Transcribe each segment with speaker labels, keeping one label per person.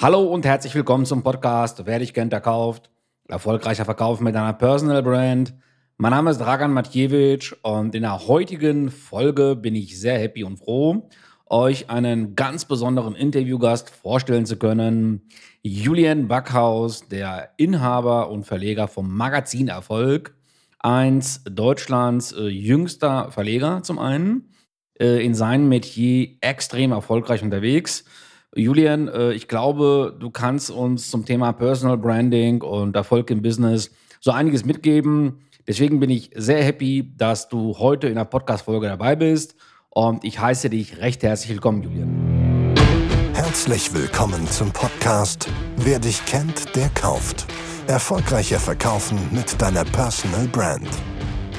Speaker 1: Hallo und herzlich willkommen zum Podcast Wer dich kennt, der kauft. Erfolgreicher Verkauf mit einer Personal Brand. Mein Name ist Dragan Matjewitsch und in der heutigen Folge bin ich sehr happy und froh, euch einen ganz besonderen Interviewgast vorstellen zu können. Julian Backhaus, der Inhaber und Verleger vom Magazin Erfolg. Eins Deutschlands äh, jüngster Verleger zum einen. Äh, in seinem Metier extrem erfolgreich unterwegs. Julian, äh, ich glaube, du kannst uns zum Thema Personal Branding und Erfolg im Business so einiges mitgeben. Deswegen bin ich sehr happy, dass du heute in der Podcast-Folge dabei bist. Und ich heiße dich recht herzlich willkommen, Julian.
Speaker 2: Herzlich willkommen zum Podcast Wer dich kennt, der kauft. Erfolgreicher verkaufen mit deiner Personal Brand.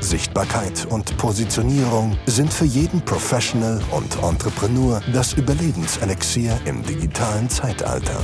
Speaker 2: Sichtbarkeit und Positionierung sind für jeden Professional und Entrepreneur das Überlebenselixier im digitalen Zeitalter.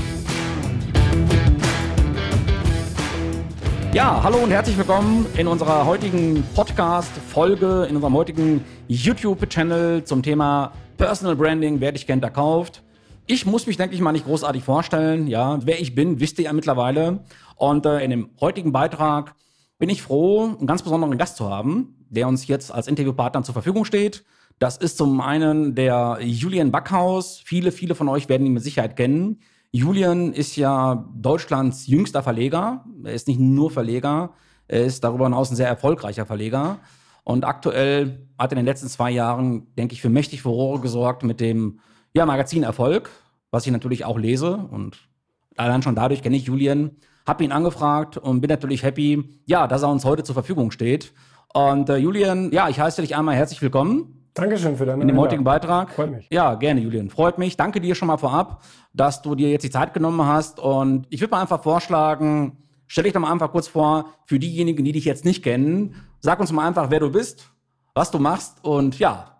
Speaker 1: Ja, hallo und herzlich willkommen in unserer heutigen Podcast-Folge, in unserem heutigen YouTube-Channel zum Thema Personal Branding, wer dich kennt, der kauft. Ich muss mich, denke ich mal, nicht großartig vorstellen. Ja, wer ich bin, wisst ihr ja mittlerweile. Und äh, in dem heutigen Beitrag bin ich froh, einen ganz besonderen Gast zu haben, der uns jetzt als Interviewpartner zur Verfügung steht. Das ist zum einen der Julian Backhaus. Viele, viele von euch werden ihn mit Sicherheit kennen. Julian ist ja Deutschlands jüngster Verleger. Er ist nicht nur Verleger, er ist darüber hinaus ein sehr erfolgreicher Verleger. Und aktuell hat er in den letzten zwei Jahren, denke ich, für mächtig Furore gesorgt mit dem ja, Magazin Erfolg, was ich natürlich auch lese. Und allein schon dadurch kenne ich Julian habe ihn angefragt und bin natürlich happy, ja, dass er uns heute zur Verfügung steht. Und äh, Julian, ja, ich heiße dich einmal herzlich willkommen.
Speaker 3: Dankeschön für deine
Speaker 1: In dem heutigen Beitrag.
Speaker 3: Freut mich.
Speaker 1: Ja, gerne, Julian. Freut mich. Danke dir schon mal vorab, dass du dir jetzt die Zeit genommen hast. Und ich würde mal einfach vorschlagen, stell dich doch mal einfach kurz vor, für diejenigen, die dich jetzt nicht kennen. Sag uns mal einfach, wer du bist, was du machst und ja,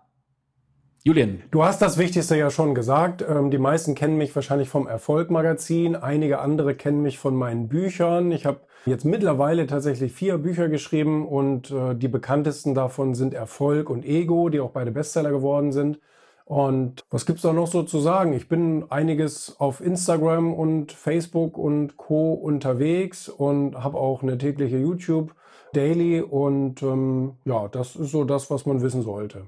Speaker 1: Julian.
Speaker 3: Du hast das Wichtigste ja schon gesagt. Ähm, die meisten kennen mich wahrscheinlich vom Erfolg-Magazin. Einige andere kennen mich von meinen Büchern. Ich habe jetzt mittlerweile tatsächlich vier Bücher geschrieben und äh, die bekanntesten davon sind Erfolg und Ego, die auch beide Bestseller geworden sind. Und was gibt's da noch so zu sagen? Ich bin einiges auf Instagram und Facebook und Co unterwegs und habe auch eine tägliche YouTube Daily und ähm, ja, das ist so das, was man wissen sollte.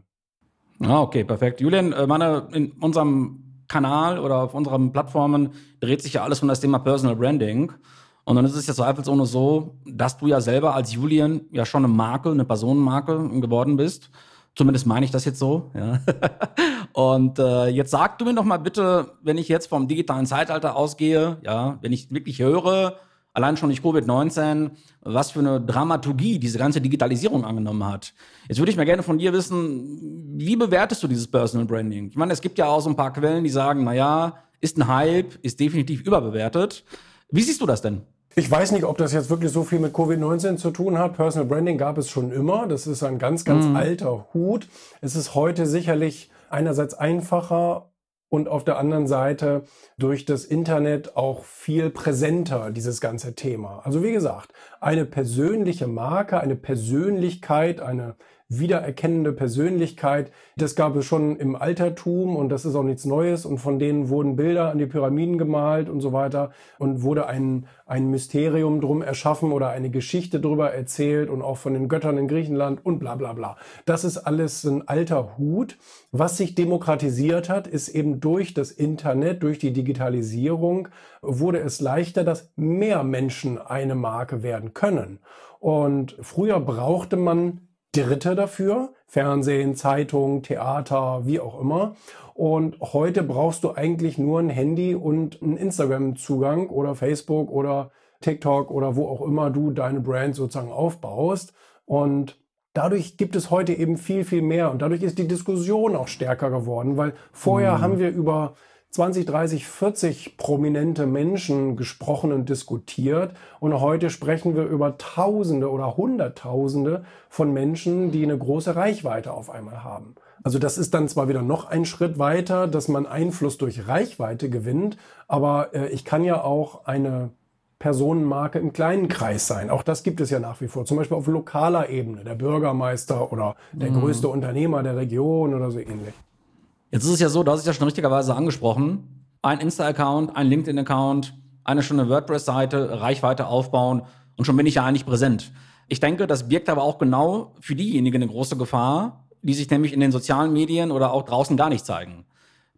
Speaker 1: Ah, okay, perfekt. Julian, äh, meine, in unserem Kanal oder auf unseren Plattformen dreht sich ja alles um das Thema Personal Branding. Und dann ist es ja zweifelsohne so, dass du ja selber als Julian ja schon eine Marke, eine Personenmarke geworden bist. Zumindest meine ich das jetzt so. Ja. Und äh, jetzt sag du mir doch mal bitte, wenn ich jetzt vom digitalen Zeitalter ausgehe, ja, wenn ich wirklich höre, allein schon durch Covid-19, was für eine Dramaturgie diese ganze Digitalisierung angenommen hat. Jetzt würde ich mal gerne von dir wissen, wie bewertest du dieses Personal Branding? Ich meine, es gibt ja auch so ein paar Quellen, die sagen, na ja, ist ein Hype, ist definitiv überbewertet. Wie siehst du das denn?
Speaker 3: Ich weiß nicht, ob das jetzt wirklich so viel mit Covid-19 zu tun hat. Personal Branding gab es schon immer. Das ist ein ganz, ganz mhm. alter Hut. Es ist heute sicherlich einerseits einfacher und auf der anderen Seite durch das Internet auch viel präsenter, dieses ganze Thema. Also wie gesagt, eine persönliche Marke, eine Persönlichkeit, eine wiedererkennende Persönlichkeit. Das gab es schon im Altertum und das ist auch nichts Neues. Und von denen wurden Bilder an die Pyramiden gemalt und so weiter und wurde ein, ein Mysterium drum erschaffen oder eine Geschichte drüber erzählt und auch von den Göttern in Griechenland und bla bla bla. Das ist alles ein alter Hut. Was sich demokratisiert hat, ist eben durch das Internet, durch die Digitalisierung, wurde es leichter, dass mehr Menschen eine Marke werden können. Und früher brauchte man Dritte dafür. Fernsehen, Zeitung, Theater, wie auch immer. Und heute brauchst du eigentlich nur ein Handy und einen Instagram-Zugang oder Facebook oder TikTok oder wo auch immer du deine Brand sozusagen aufbaust. Und dadurch gibt es heute eben viel, viel mehr. Und dadurch ist die Diskussion auch stärker geworden, weil vorher mhm. haben wir über 20, 30, 40 prominente Menschen gesprochen und diskutiert. Und heute sprechen wir über Tausende oder Hunderttausende von Menschen, die eine große Reichweite auf einmal haben. Also das ist dann zwar wieder noch ein Schritt weiter, dass man Einfluss durch Reichweite gewinnt, aber äh, ich kann ja auch eine Personenmarke im kleinen Kreis sein. Auch das gibt es ja nach wie vor. Zum Beispiel auf lokaler Ebene, der Bürgermeister oder der mhm. größte Unternehmer der Region oder so ähnlich.
Speaker 1: Jetzt ist es ja so, du hast es ja schon richtigerweise angesprochen. Ein Insta-Account, ein LinkedIn-Account, eine schöne WordPress-Seite, Reichweite aufbauen und schon bin ich ja eigentlich präsent. Ich denke, das birgt aber auch genau für diejenigen eine große Gefahr, die sich nämlich in den sozialen Medien oder auch draußen gar nicht zeigen.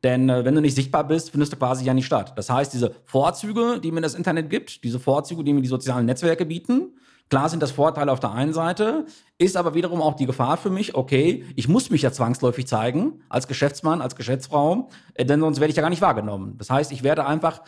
Speaker 1: Denn äh, wenn du nicht sichtbar bist, findest du quasi ja nicht statt. Das heißt, diese Vorzüge, die mir das Internet gibt, diese Vorzüge, die mir die sozialen Netzwerke bieten, klar sind das Vorteile auf der einen Seite, ist aber wiederum auch die Gefahr für mich, okay, ich muss mich ja zwangsläufig zeigen, als Geschäftsmann, als Geschäftsfrau, äh, denn sonst werde ich ja gar nicht wahrgenommen. Das heißt, ich werde einfach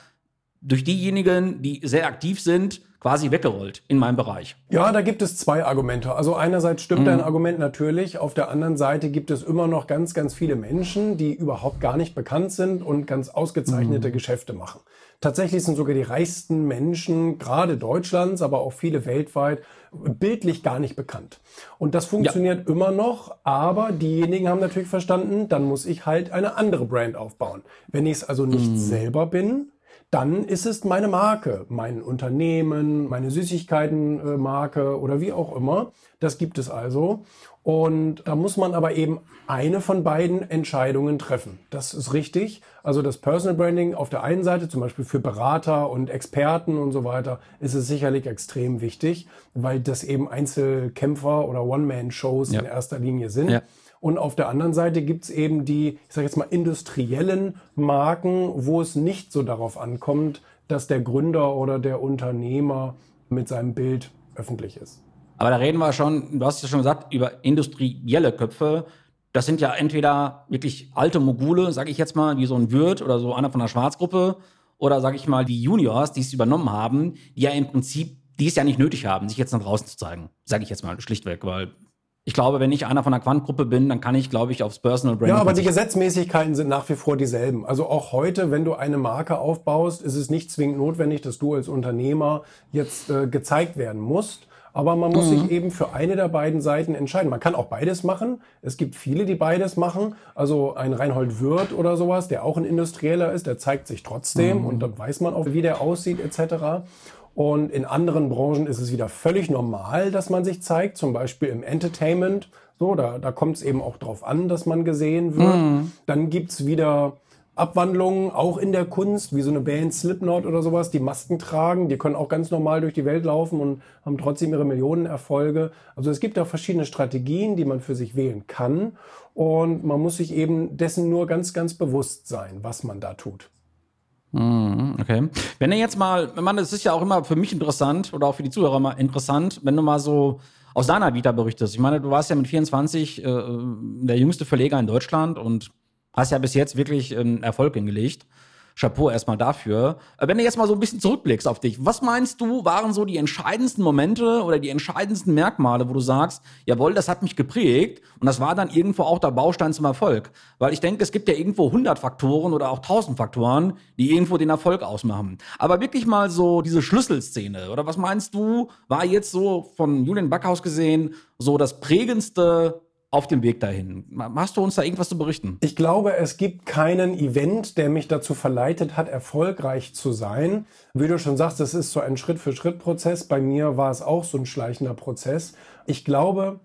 Speaker 1: durch diejenigen, die sehr aktiv sind, quasi weggerollt in meinem Bereich.
Speaker 3: Ja, da gibt es zwei Argumente. Also einerseits stimmt mhm. dein Argument natürlich, auf der anderen Seite gibt es immer noch ganz, ganz viele Menschen, die überhaupt gar nicht bekannt sind und ganz ausgezeichnete mhm. Geschäfte machen. Tatsächlich sind sogar die reichsten Menschen, gerade Deutschlands, aber auch viele weltweit, bildlich gar nicht bekannt. Und das funktioniert ja. immer noch, aber diejenigen haben natürlich verstanden, dann muss ich halt eine andere Brand aufbauen. Wenn ich es also nicht mhm. selber bin, dann ist es meine Marke, mein Unternehmen, meine Süßigkeitenmarke oder wie auch immer. Das gibt es also. Und da muss man aber eben eine von beiden Entscheidungen treffen. Das ist richtig. Also das Personal Branding auf der einen Seite, zum Beispiel für Berater und Experten und so weiter, ist es sicherlich extrem wichtig, weil das eben Einzelkämpfer oder One-Man-Shows ja. in erster Linie sind. Ja. Und auf der anderen Seite gibt's eben die, ich sage jetzt mal, industriellen Marken, wo es nicht so darauf ankommt, dass der Gründer oder der Unternehmer mit seinem Bild öffentlich ist.
Speaker 1: Aber da reden wir schon, du hast ja schon gesagt, über industrielle Köpfe. Das sind ja entweder wirklich alte Mogule, sage ich jetzt mal, wie so ein Wirt oder so einer von der Schwarzgruppe, oder sage ich mal die Juniors, die es übernommen haben, die ja im Prinzip, die es ja nicht nötig haben, sich jetzt nach draußen zu zeigen, sage ich jetzt mal schlichtweg, weil ich glaube, wenn ich einer von der Quant-Gruppe bin, dann kann ich, glaube ich, aufs Personal Branding.
Speaker 3: Ja, aber die Gesetzmäßigkeiten sind nach wie vor dieselben. Also auch heute, wenn du eine Marke aufbaust, ist es nicht zwingend notwendig, dass du als Unternehmer jetzt äh, gezeigt werden musst. Aber man muss mhm. sich eben für eine der beiden Seiten entscheiden. Man kann auch beides machen. Es gibt viele, die beides machen. Also ein Reinhold Wirth oder sowas, der auch ein Industrieller ist, der zeigt sich trotzdem mhm. und dann weiß man auch, wie der aussieht etc. Und in anderen Branchen ist es wieder völlig normal, dass man sich zeigt, zum Beispiel im Entertainment. So, da, da kommt es eben auch drauf an, dass man gesehen wird. Mhm. Dann gibt's wieder Abwandlungen, auch in der Kunst, wie so eine Band Slipknot oder sowas, die Masken tragen. Die können auch ganz normal durch die Welt laufen und haben trotzdem ihre Millionenerfolge. Also es gibt da verschiedene Strategien, die man für sich wählen kann. Und man muss sich eben dessen nur ganz, ganz bewusst sein, was man da tut.
Speaker 1: Mhm, okay. Wenn du jetzt mal, man, es ist ja auch immer für mich interessant oder auch für die Zuhörer mal interessant, wenn du mal so aus deiner Vita berichtest. Ich meine, du warst ja mit 24 äh, der jüngste Verleger in Deutschland und hast ja bis jetzt wirklich ähm, Erfolg hingelegt. Chapeau erstmal dafür. Äh, wenn du jetzt mal so ein bisschen zurückblickst auf dich, was meinst du, waren so die entscheidendsten Momente oder die entscheidendsten Merkmale, wo du sagst, jawohl, das hat mich geprägt und das war dann irgendwo auch der Baustein zum Erfolg? Weil ich denke, es gibt ja irgendwo 100 Faktoren oder auch 1000 Faktoren, die irgendwo den Erfolg ausmachen. Aber wirklich mal so diese Schlüsselszene oder was meinst du, war jetzt so von Julian Backhaus gesehen so das prägendste auf dem Weg dahin. Hast du uns da irgendwas zu berichten?
Speaker 3: Ich glaube, es gibt keinen Event, der mich dazu verleitet hat, erfolgreich zu sein. Wie du schon sagst, das ist so ein Schritt-für-Schritt-Prozess. Bei mir war es auch so ein schleichender Prozess. Ich glaube,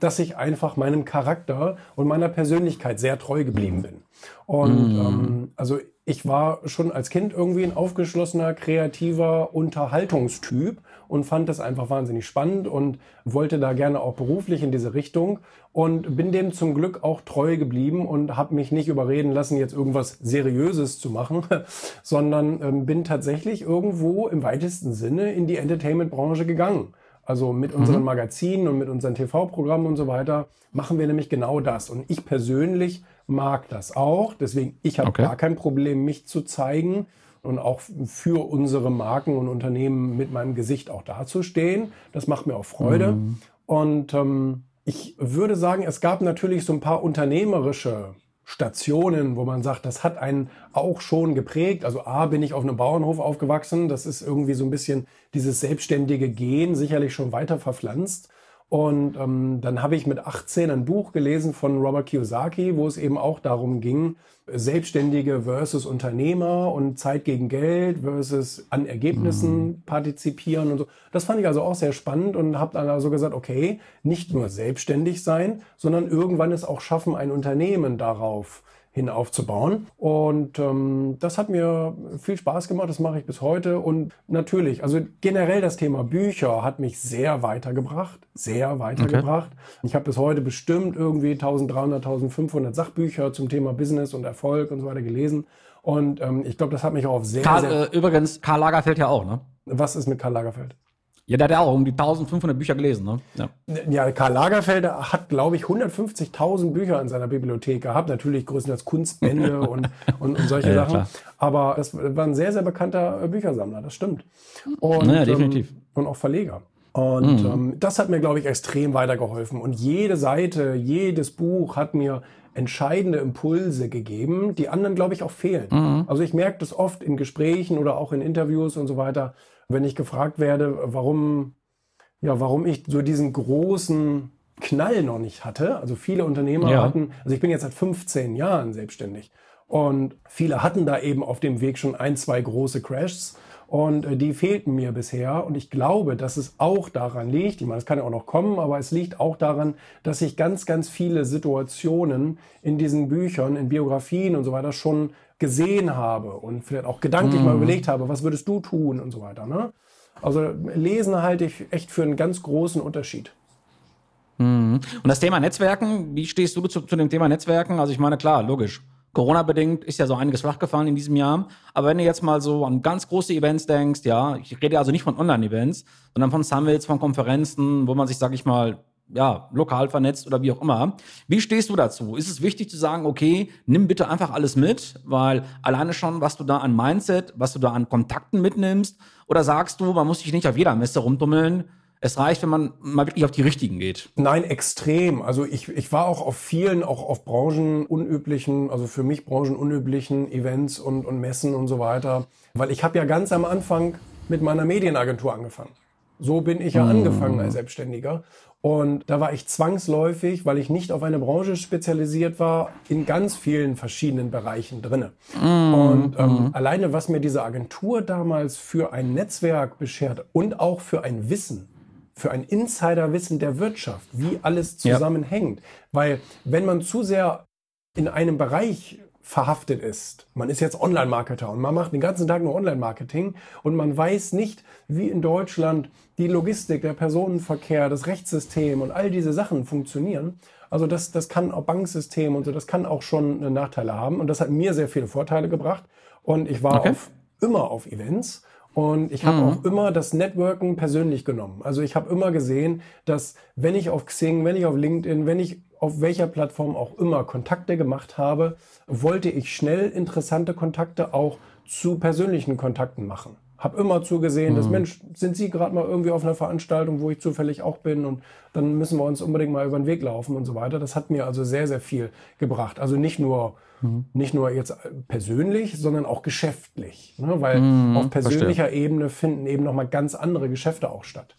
Speaker 3: dass ich einfach meinem Charakter und meiner Persönlichkeit sehr treu geblieben bin. Und mm. ähm, also ich war schon als Kind irgendwie ein aufgeschlossener, kreativer Unterhaltungstyp und fand das einfach wahnsinnig spannend und wollte da gerne auch beruflich in diese Richtung und bin dem zum Glück auch treu geblieben und habe mich nicht überreden lassen, jetzt irgendwas Seriöses zu machen, sondern ähm, bin tatsächlich irgendwo im weitesten Sinne in die Entertainment-Branche gegangen. Also mit unseren mhm. Magazinen und mit unseren TV-Programmen und so weiter machen wir nämlich genau das. Und ich persönlich mag das auch. Deswegen, ich habe okay. gar kein Problem, mich zu zeigen und auch für unsere Marken und Unternehmen mit meinem Gesicht auch dazustehen. Das macht mir auch Freude. Mhm. Und ähm, ich würde sagen, es gab natürlich so ein paar unternehmerische Stationen, wo man sagt, das hat einen auch schon geprägt. Also A, bin ich auf einem Bauernhof aufgewachsen. Das ist irgendwie so ein bisschen dieses selbstständige Gehen sicherlich schon weiter verpflanzt. Und ähm, dann habe ich mit 18 ein Buch gelesen von Robert Kiyosaki, wo es eben auch darum ging, Selbstständige versus Unternehmer und Zeit gegen Geld versus an Ergebnissen mhm. partizipieren und so. Das fand ich also auch sehr spannend und habe dann also gesagt, okay, nicht nur selbstständig sein, sondern irgendwann es auch schaffen, ein Unternehmen darauf hin aufzubauen. Und ähm, das hat mir viel Spaß gemacht, das mache ich bis heute. Und natürlich, also generell das Thema Bücher hat mich sehr weitergebracht, sehr weitergebracht. Okay. Ich habe bis heute bestimmt irgendwie 1300, 1500 Sachbücher zum Thema Business und Erfolg und so weiter gelesen. Und ähm, ich glaube, das hat mich auch auf sehr,
Speaker 1: Karl,
Speaker 3: sehr...
Speaker 1: Äh, übrigens, Karl Lagerfeld ja auch, ne?
Speaker 3: Was ist mit Karl Lagerfeld?
Speaker 1: Ja, der hat ja auch um die 1500 Bücher gelesen, ne?
Speaker 3: Ja, ja Karl Lagerfeld hat, glaube ich, 150.000 Bücher in seiner Bibliothek gehabt. Natürlich größtenteils Kunstbände und, und, und solche ja, Sachen. Klar. Aber das war ein sehr, sehr bekannter Büchersammler, das stimmt.
Speaker 1: Und, naja, definitiv. Ähm,
Speaker 3: und auch Verleger. Und mhm. ähm, das hat mir, glaube ich, extrem weitergeholfen. Und jede Seite, jedes Buch hat mir entscheidende Impulse gegeben, die anderen, glaube ich, auch fehlen. Mhm. Also ich merke das oft in Gesprächen oder auch in Interviews und so weiter wenn ich gefragt werde, warum, ja, warum ich so diesen großen Knall noch nicht hatte. Also viele Unternehmer ja. hatten, also ich bin jetzt seit 15 Jahren selbstständig und viele hatten da eben auf dem Weg schon ein, zwei große Crashs und äh, die fehlten mir bisher und ich glaube, dass es auch daran liegt, ich meine, es kann ja auch noch kommen, aber es liegt auch daran, dass ich ganz, ganz viele Situationen in diesen Büchern, in Biografien und so weiter schon gesehen habe und vielleicht auch gedanklich mm. mal mhm. überlegt habe, was würdest du tun und so weiter. Ne? Also Lesen halte ich echt für einen ganz großen Unterschied.
Speaker 1: Mm. Und das Thema Netzwerken, wie stehst du zu, zu dem Thema Netzwerken? Also ich meine, klar, logisch. Corona-bedingt ist ja so einiges flachgefallen in diesem Jahr. Aber wenn du jetzt mal so an ganz große Events denkst, ja, ich rede also nicht von Online-Events, sondern von Summits, von Konferenzen, wo man sich, sag ich mal, ja, lokal vernetzt oder wie auch immer. Wie stehst du dazu? Ist es wichtig zu sagen, okay, nimm bitte einfach alles mit, weil alleine schon, was du da an Mindset, was du da an Kontakten mitnimmst, oder sagst du, man muss sich nicht auf jeder Messe rumtummeln, es reicht, wenn man mal wirklich auf die richtigen geht.
Speaker 3: Nein, extrem. Also ich, ich war auch auf vielen, auch auf branchenunüblichen, also für mich branchenunüblichen Events und, und Messen und so weiter. Weil ich habe ja ganz am Anfang mit meiner Medienagentur angefangen. So bin ich ja mhm. angefangen als Selbstständiger. Und da war ich zwangsläufig, weil ich nicht auf eine Branche spezialisiert war, in ganz vielen verschiedenen Bereichen drinne. Mm, und ähm, mm. alleine, was mir diese Agentur damals für ein Netzwerk beschert und auch für ein Wissen, für ein Insiderwissen der Wirtschaft, wie alles zusammenhängt. Ja. Weil wenn man zu sehr in einem Bereich verhaftet ist. Man ist jetzt Online-Marketer und man macht den ganzen Tag nur Online-Marketing und man weiß nicht, wie in Deutschland die Logistik, der Personenverkehr, das Rechtssystem und all diese Sachen funktionieren. Also das, das kann auch Banksystem und so, das kann auch schon Nachteile haben und das hat mir sehr viele Vorteile gebracht und ich war okay. auf, immer auf Events und ich habe mhm. auch immer das Networken persönlich genommen. Also ich habe immer gesehen, dass wenn ich auf Xing, wenn ich auf LinkedIn, wenn ich auf welcher Plattform auch immer Kontakte gemacht habe, wollte ich schnell interessante Kontakte auch zu persönlichen Kontakten machen. Hab immer zugesehen, mhm. dass Mensch, sind Sie gerade mal irgendwie auf einer Veranstaltung, wo ich zufällig auch bin und dann müssen wir uns unbedingt mal über den Weg laufen und so weiter. Das hat mir also sehr, sehr viel gebracht. Also nicht nur Mhm. Nicht nur jetzt persönlich, sondern auch geschäftlich. Ne? Weil mhm, auf persönlicher verstehe. Ebene finden eben nochmal ganz andere Geschäfte auch statt.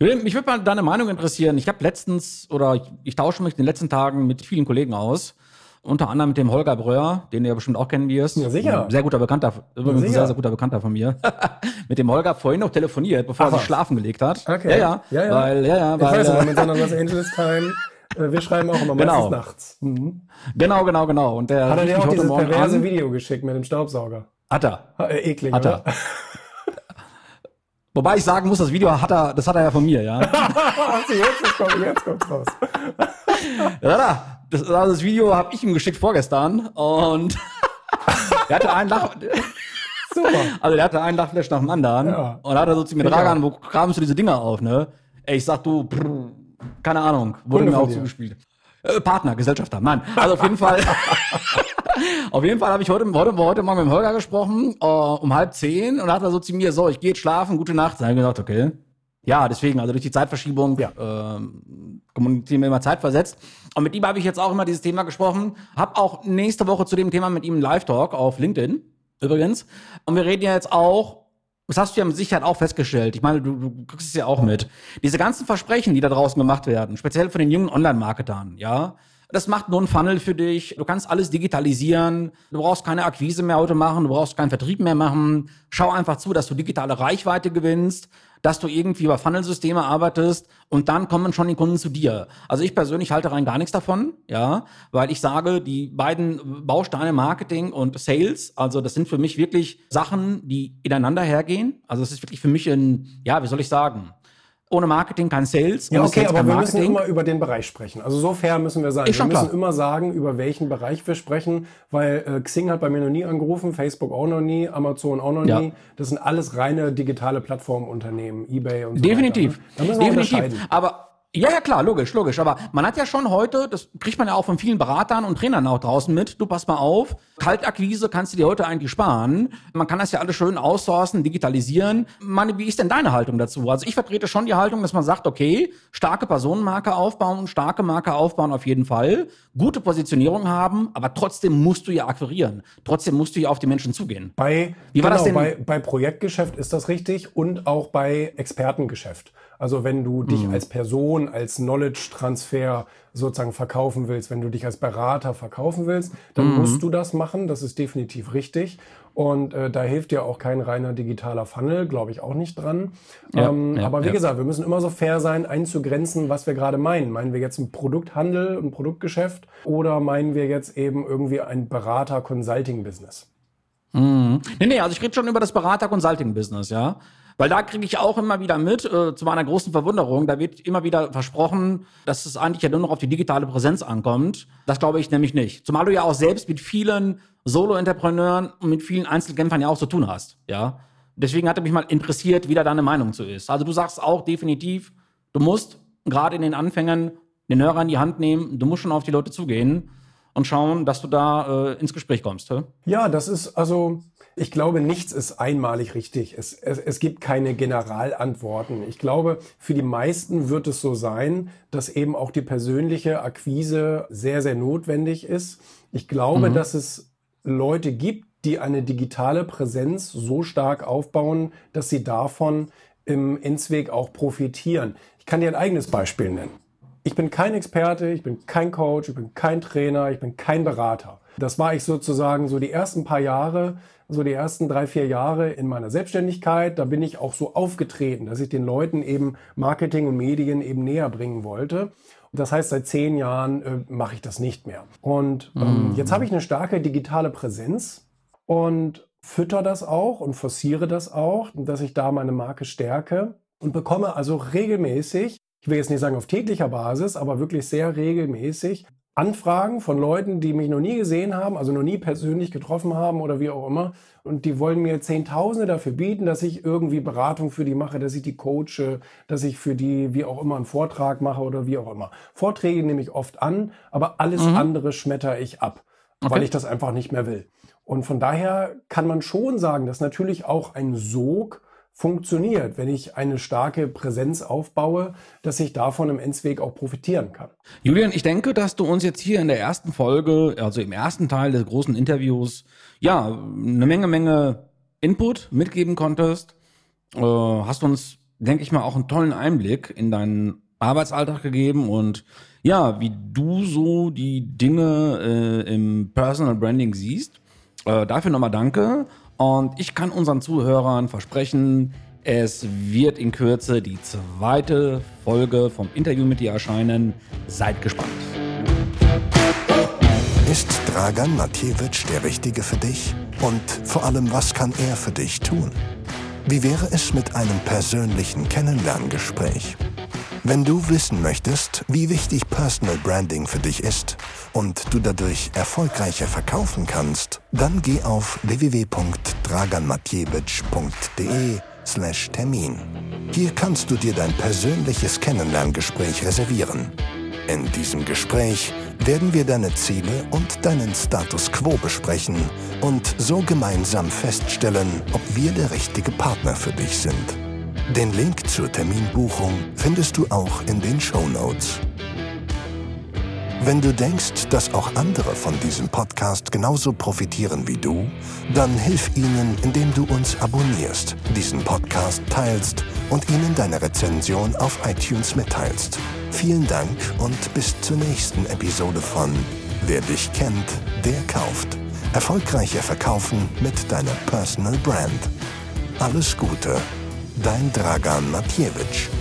Speaker 1: Julian, mich würde mal deine Meinung interessieren. Ich habe letztens oder ich, ich, tausche mich in den letzten Tagen mit vielen Kollegen aus. Unter anderem mit dem Holger Breuer, den du ja bestimmt auch kennen wirst.
Speaker 3: Ja, sicher.
Speaker 1: Sehr guter Bekannter, übrigens ein sehr, sehr guter Bekannter von mir. mit dem Holger vorhin noch telefoniert, bevor Ach, er sich schlafen gelegt hat.
Speaker 3: Okay.
Speaker 1: Ja, ja. ja, ja. Weil, ja, ja,
Speaker 3: ich weil, weiß, äh, mit seiner Los Angeles Time wir schreiben auch immer
Speaker 1: genau.
Speaker 3: meistens nachts.
Speaker 1: Mhm. Genau, genau, genau.
Speaker 3: Und der hat er dir auch dieses perverse an. Video geschickt mit dem Staubsauger?
Speaker 1: Hat er.
Speaker 3: Äh, eklig,
Speaker 1: hat
Speaker 3: er.
Speaker 1: Wobei ich sagen muss, das Video hat er, das hat er ja von mir, ja.
Speaker 3: jetzt kommt, jetzt kommt raus.
Speaker 1: ja, das, das Video habe ich ihm geschickt vorgestern und er hatte einen Lach. Super. Also der hatte einen Lachflash nach dem anderen ja. und hat er so zu mir Dragan, wo kramst du diese Dinger auf, ne? Ey, ich sag du, brr, keine Ahnung, wurde Kunde mir auch zugespielt. Äh, Partner, Gesellschafter, Mann. Also auf jeden Fall. auf jeden Fall habe ich heute, heute, heute mal mit dem Holger gesprochen, uh, um halb zehn, und hat er so zu mir, so, ich gehe jetzt schlafen, gute Nacht. Da habe ich gedacht, okay. Ja, deswegen, also durch die Zeitverschiebung
Speaker 3: Ja.
Speaker 1: ähm, kommunizieren wir immer zeitversetzt. Und mit ihm habe ich jetzt auch immer dieses Thema gesprochen. Hab auch nächste Woche zu dem Thema mit ihm einen Live-Talk auf LinkedIn übrigens. Und wir reden ja jetzt auch, das hast du ja mit Sicherheit auch festgestellt. Ich meine, du, du kriegst es ja auch mit. Diese ganzen Versprechen, die da draußen gemacht werden, speziell von den jungen Online-Marketern, ja, das macht nur ein Funnel für dich. Du kannst alles digitalisieren. Du brauchst keine Akquise mehr heute machen. Du brauchst keinen Vertrieb mehr machen. Schau einfach zu, dass du digitale Reichweite gewinnst, dass du irgendwie über Funnelsysteme arbeitest und dann kommen schon die Kunden zu dir. Also ich persönlich halte rein gar nichts davon, ja, weil ich sage, die beiden Bausteine Marketing und Sales, also das sind für mich wirklich Sachen, die ineinander hergehen. Also es ist wirklich für mich ein, ja, wie soll ich sagen, ohne Marketing kein Sales.
Speaker 3: Ja, okay,
Speaker 1: Sales
Speaker 3: aber wir müssen
Speaker 1: Marketing.
Speaker 3: immer über den Bereich sprechen. Also so fair müssen wir sein.
Speaker 1: Ist
Speaker 3: wir müssen
Speaker 1: klar.
Speaker 3: immer sagen, über welchen Bereich wir sprechen, weil äh, Xing hat bei mir noch nie angerufen, Facebook auch noch nie, Amazon auch noch
Speaker 1: Ja.
Speaker 3: nie. Das sind alles reine digitale Plattformunternehmen, eBay und so
Speaker 1: Definitiv.
Speaker 3: weiter. ne? Da müssen wir
Speaker 1: Definitiv. Aber ja, ja, klar, logisch, logisch. Aber man hat ja schon heute, das kriegt man ja auch von vielen Beratern und Trainern auch draußen mit, du pass mal auf, Kaltakquise kannst du dir heute eigentlich sparen. Man kann das ja alles schön outsourcen, digitalisieren. Meine, wie ist denn deine Haltung dazu? Also ich vertrete schon die Haltung, dass man sagt, okay, starke Personenmarke aufbauen, starke Marke aufbauen auf jeden Fall, gute Positionierung haben, aber trotzdem musst du ja akquirieren. Trotzdem musst du ja auf die Menschen zugehen.
Speaker 3: Bei,
Speaker 1: Wie war
Speaker 3: genau,
Speaker 1: das denn?
Speaker 3: bei, bei Projektgeschäft ist das richtig und auch bei Expertengeschäft. Also wenn du
Speaker 1: Mhm.
Speaker 3: dich als Person, als Knowledge-Transfer sozusagen verkaufen willst, wenn du dich als Berater verkaufen willst, dann
Speaker 1: Mhm.
Speaker 3: musst du das machen. Das ist definitiv richtig. Und äh, da hilft dir auch kein reiner digitaler Funnel, glaube ich auch nicht dran.
Speaker 1: Ja,
Speaker 3: ähm,
Speaker 1: ja,
Speaker 3: aber wie
Speaker 1: ja.
Speaker 3: gesagt, wir müssen immer so fair sein, einzugrenzen, was wir gerade meinen. Meinen wir jetzt ein Produkthandel, ein Produktgeschäft oder meinen wir jetzt eben irgendwie ein Berater-Consulting-Business?
Speaker 1: Nee, nee, also ich rede schon über das Berater-Consulting-Business, ja. Weil da kriege ich auch immer wieder mit, äh, zu meiner großen Verwunderung, da wird immer wieder versprochen, dass es eigentlich ja nur noch auf die digitale Präsenz ankommt. Das glaube ich nämlich nicht. Zumal du ja auch selbst mit vielen Solo-Entrepreneuren und mit vielen Einzelkämpfern ja auch zu tun hast, ja. Deswegen hatte mich mal interessiert, wie da deine Meinung zu ist. Also du sagst auch definitiv, du musst gerade in den Anfängen den Hörer in die Hand nehmen, du musst schon auf die Leute zugehen und schauen, dass du da äh, ins Gespräch kommst. Hä?
Speaker 3: Ja, das ist also, ich glaube, nichts ist einmalig richtig. Es, es, es gibt keine Generalantworten. Ich glaube, für die meisten wird es so sein, dass eben auch die persönliche Akquise sehr, sehr notwendig ist. Ich glaube, dass es Leute gibt, die eine digitale Präsenz so stark aufbauen, dass sie davon im Endsweg auch profitieren. Ich kann dir ein eigenes Beispiel nennen. Ich bin kein Experte, ich bin kein Coach, ich bin kein Trainer, ich bin kein Berater. Das war ich sozusagen so die ersten paar Jahre, so die ersten drei, vier Jahre in meiner Selbstständigkeit. Da bin ich auch so aufgetreten, dass ich den Leuten eben Marketing und Medien eben näher bringen wollte. Das heißt, seit zehn Jahren äh, mache ich das nicht mehr. Und ähm, jetzt habe ich eine starke digitale Präsenz und fütter das auch und forciere das auch, dass ich da meine Marke stärke und bekomme also regelmäßig, ich will jetzt nicht sagen auf täglicher Basis, aber wirklich sehr regelmäßig Anfragen von Leuten, die mich noch nie gesehen haben, also noch nie persönlich getroffen haben oder wie auch immer. Und die wollen mir Zehntausende dafür bieten, dass ich irgendwie Beratung für die mache, dass ich die coache, dass ich für die wie auch immer einen Vortrag mache oder wie auch immer. Vorträge nehme ich oft an, aber alles andere schmetter ich ab, weil ich das einfach nicht mehr will. Und von daher kann man schon sagen, dass natürlich auch ein Sog funktioniert, wenn ich eine starke Präsenz aufbaue, dass ich davon im Endsweg auch profitieren kann.
Speaker 1: Julian, ich denke, dass du uns jetzt hier in der ersten Folge, also im ersten Teil des großen Interviews, ja, eine Menge, Menge Input mitgeben konntest. Äh, hast uns, denke ich mal, auch einen tollen Einblick in deinen Arbeitsalltag gegeben und ja, wie du so die Dinge äh, im Personal Branding siehst. Äh, dafür nochmal danke. Und ich kann unseren Zuhörern versprechen, es wird in Kürze die zweite Folge vom Interview mit dir erscheinen. Seid gespannt.
Speaker 2: Ist Dragan Matjewitsch der Richtige für dich? Und vor allem, was kann er für dich tun? Wie wäre es mit einem persönlichen Kennenlerngespräch? Wenn du wissen möchtest, wie wichtig Personal Branding für dich ist und du dadurch erfolgreicher verkaufen kannst, dann geh auf www.draganmatjewitsch.de slash Termin. Hier kannst du dir dein persönliches Kennenlerngespräch reservieren. In diesem Gespräch werden wir deine Ziele und deinen Status quo besprechen und so gemeinsam feststellen, ob wir der richtige Partner für dich sind. Den Link zur Terminbuchung findest du auch in den Show Notes. Wenn du denkst, dass auch andere von diesem Podcast genauso profitieren wie du, dann hilf ihnen, indem du uns abonnierst, diesen Podcast teilst und ihnen deine Rezension auf iTunes mitteilst. Vielen Dank und bis zur nächsten Episode von Wer dich kennt, der kauft. Erfolgreicher verkaufen mit deiner Personal Brand. Alles Gute, dein Dragan Matjewitsch.